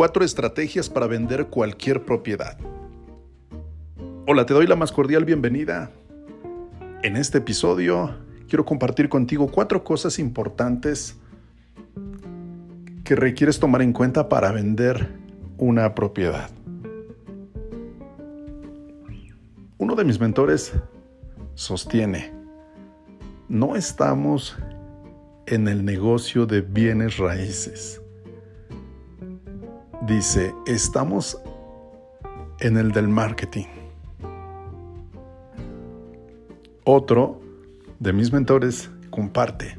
Cuatro estrategias para vender cualquier propiedad. Hola, te doy la más cordial bienvenida. En este episodio quiero compartir contigo cuatro cosas importantes que requieres tomar en cuenta para vender una propiedad. Uno de mis mentores sostiene, no estamos en el negocio de bienes raíces dice, estamos en el del marketing. Otro de mis mentores comparte,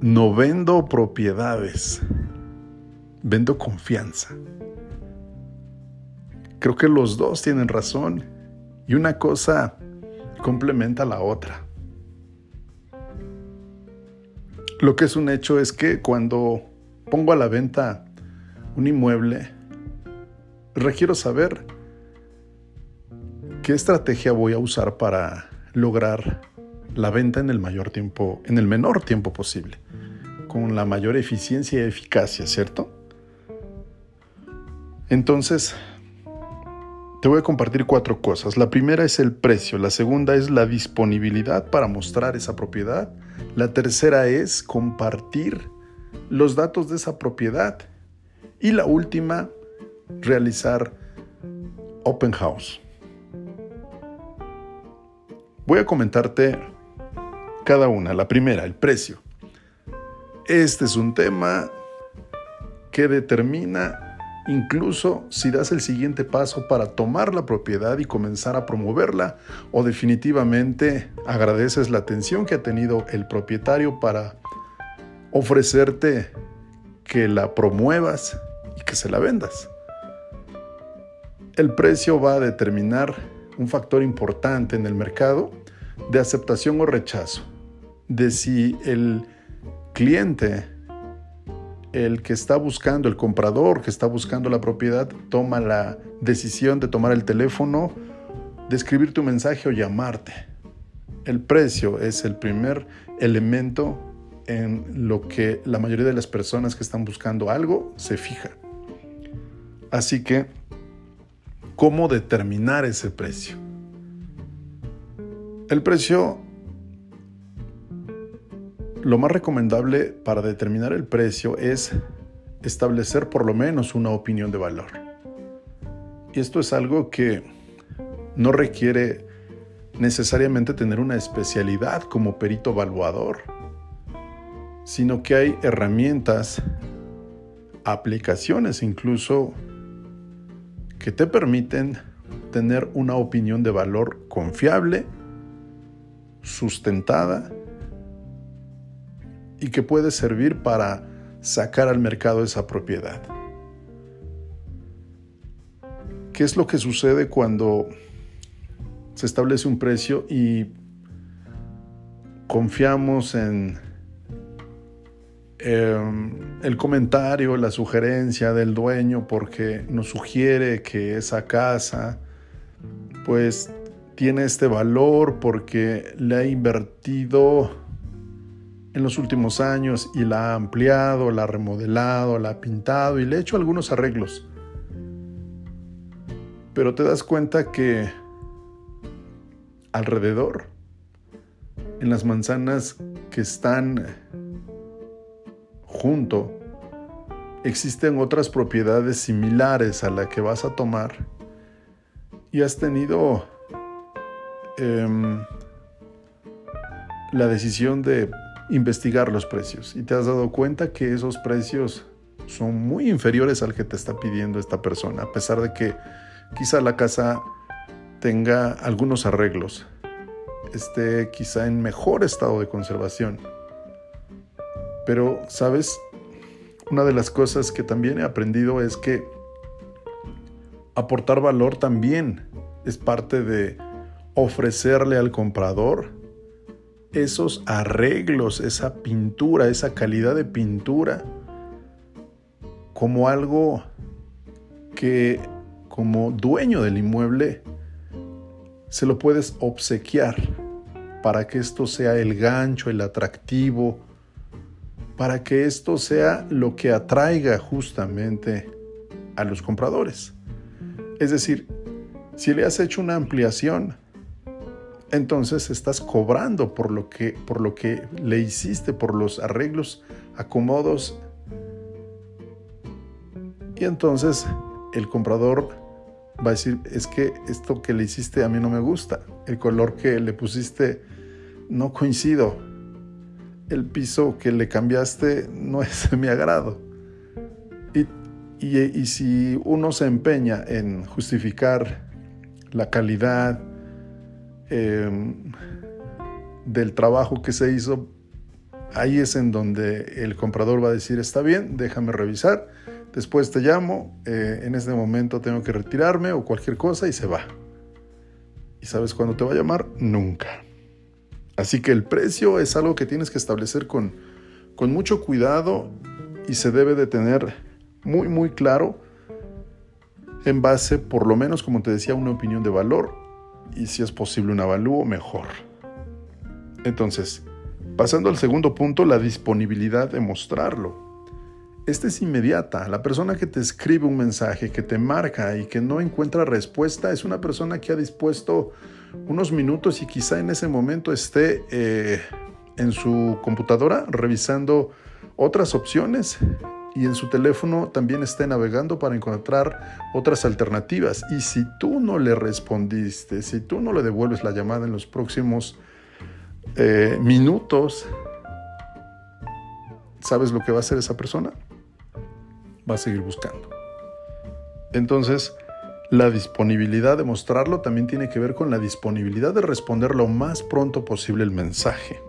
no vendo propiedades, vendo confianza. Creo que los dos tienen razón y una cosa complementa a la otra. Lo que es un hecho es que cuando pongo a la venta un inmueble, requiero saber qué estrategia voy a usar para lograr la venta en el mayor tiempo, en el menor tiempo posible, con la mayor eficiencia y eficacia, ¿cierto? Entonces, te voy a compartir cuatro cosas. La primera es el precio, la segunda es la disponibilidad para mostrar esa propiedad, la tercera es compartir los datos de esa propiedad y la última, realizar open house. Voy a comentarte cada una. La primera, el precio. Este es un tema que determina incluso si das el siguiente paso para tomar la propiedad y comenzar a promoverla o definitivamente agradeces la atención que ha tenido el propietario para ofrecerte que la promuevas que se la vendas. El precio va a determinar un factor importante en el mercado de aceptación o rechazo, de si el cliente, el que está buscando, el comprador que está buscando la propiedad, toma la decisión de tomar el teléfono, de escribir tu mensaje o llamarte. El precio es el primer elemento en lo que la mayoría de las personas que están buscando algo se fija. Así que, ¿cómo determinar ese precio? El precio, lo más recomendable para determinar el precio es establecer por lo menos una opinión de valor. Y esto es algo que no requiere necesariamente tener una especialidad como perito evaluador, sino que hay herramientas, aplicaciones incluso que te permiten tener una opinión de valor confiable, sustentada y que puede servir para sacar al mercado esa propiedad. ¿Qué es lo que sucede cuando se establece un precio y confiamos en Em, el comentario, la sugerencia del dueño porque nos sugiere que esa casa pues tiene este valor porque le ha invertido en los últimos años y la ha ampliado, la ha remodelado, la ha pintado y le ha hecho algunos arreglos. Pero te das cuenta que alrededor, en las manzanas que están junto, existen otras propiedades similares a la que vas a tomar y has tenido em, la decisión de investigar los precios. Y te has dado cuenta que esos precios son muy inferiores al que te está pidiendo esta persona, a pesar de que quizá la casa tenga algunos arreglos, esté quizá en mejor estado de conservación pero, ¿sabes? Una de las cosas que también he aprendido es que aportar valor también es parte de ofrecerle al comprador esos arreglos, esa pintura, esa calidad de pintura, como algo que como dueño del inmueble se lo puedes obsequiar para que esto sea el gancho, el atractivo, para que esto sea lo que atraiga justamente a los compradores. Es decir, si le has hecho una ampliación, entonces estás cobrando por lo que, por lo que le hiciste, por los arreglos, acomodos. Y entonces el comprador va a decir, es que esto que le hiciste a mí no me gusta, el color que le pusiste no coincido, el piso que le cambiaste no es de mi agrado. Y, y si uno se empeña en justificar la calidad, Em, del trabajo que se hizo, ahí es en donde el comprador va a decir, está bien, déjame revisar, después te llamo, eh, en este momento tengo que retirarme o cualquier cosa y se va. ¿Y sabes cuándo te va a llamar? Nunca. Así que el precio es algo que tienes que establecer con, con mucho cuidado y se debe de tener muy, muy claro en base, por lo menos, como te decía, una opinión de valor y si es posible un avalúo, mejor. Entonces, pasando al segundo punto, la disponibilidad de mostrarlo. Esta es inmediata. La persona que te escribe un mensaje, que te marca y que no encuentra respuesta, es una persona que ha dispuesto unos minutos y quizá en ese momento esté eh, en su computadora revisando otras opciones y en su teléfono también esté navegando para encontrar otras alternativas. Y si tú no le respondiste, si tú no le devuelves la llamada en los próximos eh, minutos, ¿sabes lo que va a hacer esa persona? Va a seguir buscando. Entonces, la disponibilidad de mostrarlo también tiene que ver con la disponibilidad de responder lo más pronto posible el mensaje.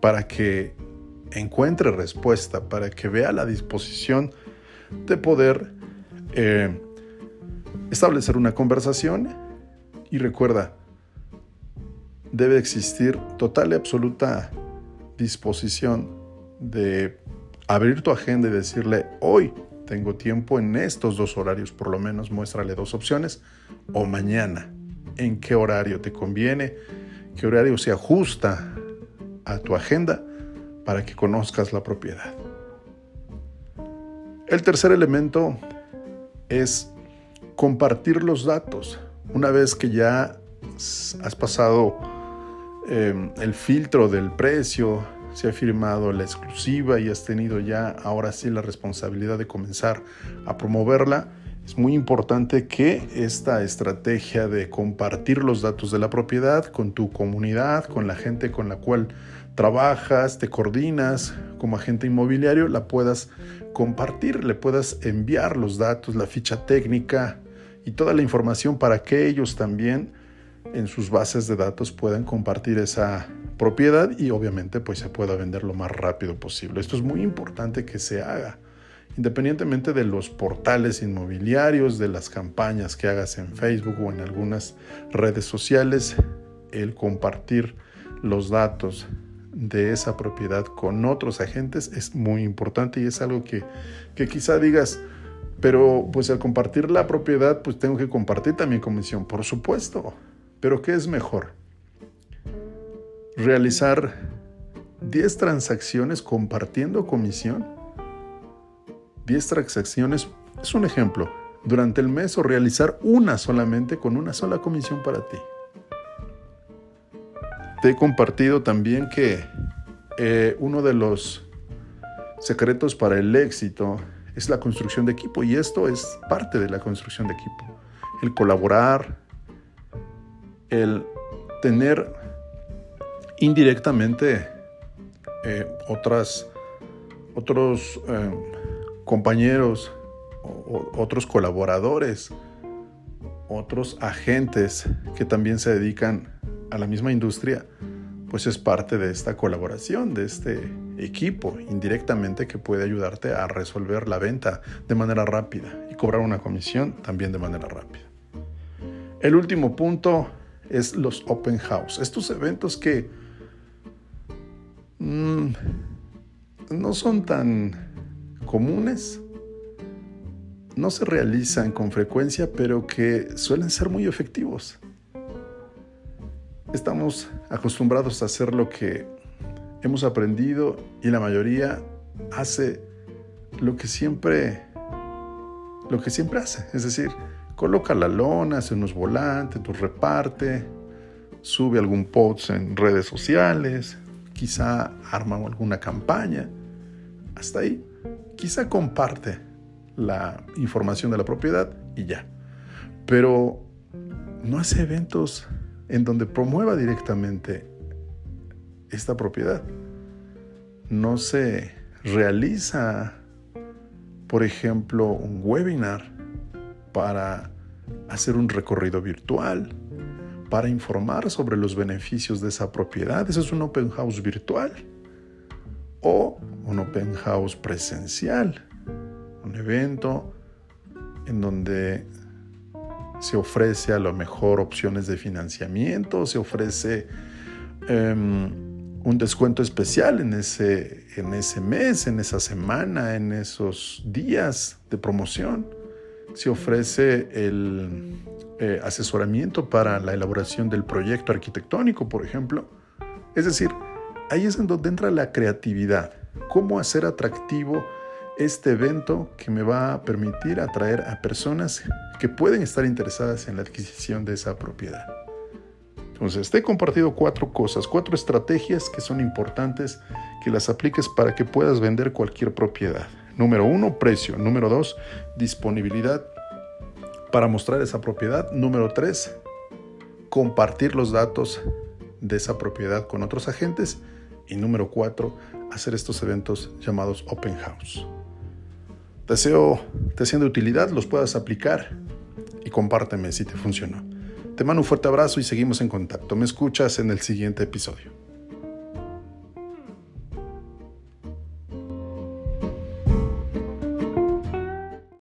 Para que encuentre respuesta, para que vea la disposición de poder eh, establecer una conversación y recuerda, debe existir total y absoluta disposición de abrir tu agenda y decirle, hoy tengo tiempo en estos dos horarios, por lo menos muéstrale dos opciones, o mañana, en qué horario te conviene, qué horario se ajusta a tu agenda para que conozcas la propiedad. El tercer elemento es compartir los datos. Una vez que ya has pasado em, el filtro del precio, se ha firmado la exclusiva y has tenido ya ahora sí la responsabilidad de comenzar a promoverla, es muy importante que esta estrategia de compartir los datos de la propiedad con tu comunidad, con la gente con la cual trabajas, te coordinas como agente inmobiliario, la puedas compartir, le puedas enviar los datos, la ficha técnica y toda la información para que ellos también en sus bases de datos puedan compartir esa propiedad y obviamente pues se pueda vender lo más rápido posible. Esto es muy importante que se haga. Independientemente de los portales inmobiliarios, de las campañas que hagas en Facebook o en algunas redes sociales, el compartir los datos de esa propiedad con otros agentes es muy importante y es algo que, que quizá digas, pero pues al compartir la propiedad pues tengo que compartir también comisión, por supuesto. Pero ¿qué es mejor? Realizar 10 transacciones compartiendo comisión. 10 transacciones es un ejemplo. Durante el mes o realizar una solamente con una sola comisión para ti. Te he compartido también que eh, uno de los secretos para el éxito es la construcción de equipo y esto es parte de la construcción de equipo. El colaborar, el tener indirectamente eh, otras, otros eh, compañeros, otros colaboradores, otros agentes que también se dedican a la misma industria, pues es parte de esta colaboración, de este equipo indirectamente que puede ayudarte a resolver la venta de manera rápida y cobrar una comisión también de manera rápida. El último punto es los open house, estos eventos que mm, no son tan comunes, no se realizan con frecuencia, pero que suelen ser muy efectivos. Estamos acostumbrados a hacer lo que hemos aprendido y la mayoría hace lo que siempre lo que siempre hace, es decir, coloca la lona, hace unos volantes, tú reparte, sube algún post en redes sociales, quizá arma alguna campaña, hasta ahí, quizá comparte la información de la propiedad y ya. Pero no hace eventos en donde promueva directamente esta propiedad. No se realiza, por ejemplo, un webinar para hacer un recorrido virtual, para informar sobre los beneficios de esa propiedad. Eso es un open house virtual o un open house presencial, un evento en donde se ofrece a lo mejor opciones de financiamiento, se ofrece em, un descuento especial en ese, en ese mes, en esa semana, en esos días de promoción. Se ofrece el eh, asesoramiento para la elaboración del proyecto arquitectónico, por ejemplo. Es decir, ahí es en donde entra la creatividad. ¿Cómo hacer atractivo este evento que me va a permitir atraer a personas que pueden estar interesadas en la adquisición de esa propiedad. Entonces, te he compartido cuatro cosas, cuatro estrategias que son importantes que las apliques para que puedas vender cualquier propiedad. Número uno, precio. Número dos, disponibilidad para mostrar esa propiedad. Número tres, compartir los datos de esa propiedad con otros agentes. Y número cuatro, hacer estos eventos llamados open house. Deseo te sean de utilidad, los puedas aplicar y compárteme si te funcionó. Te mando un fuerte abrazo y seguimos en contacto. Me escuchas en el siguiente episodio.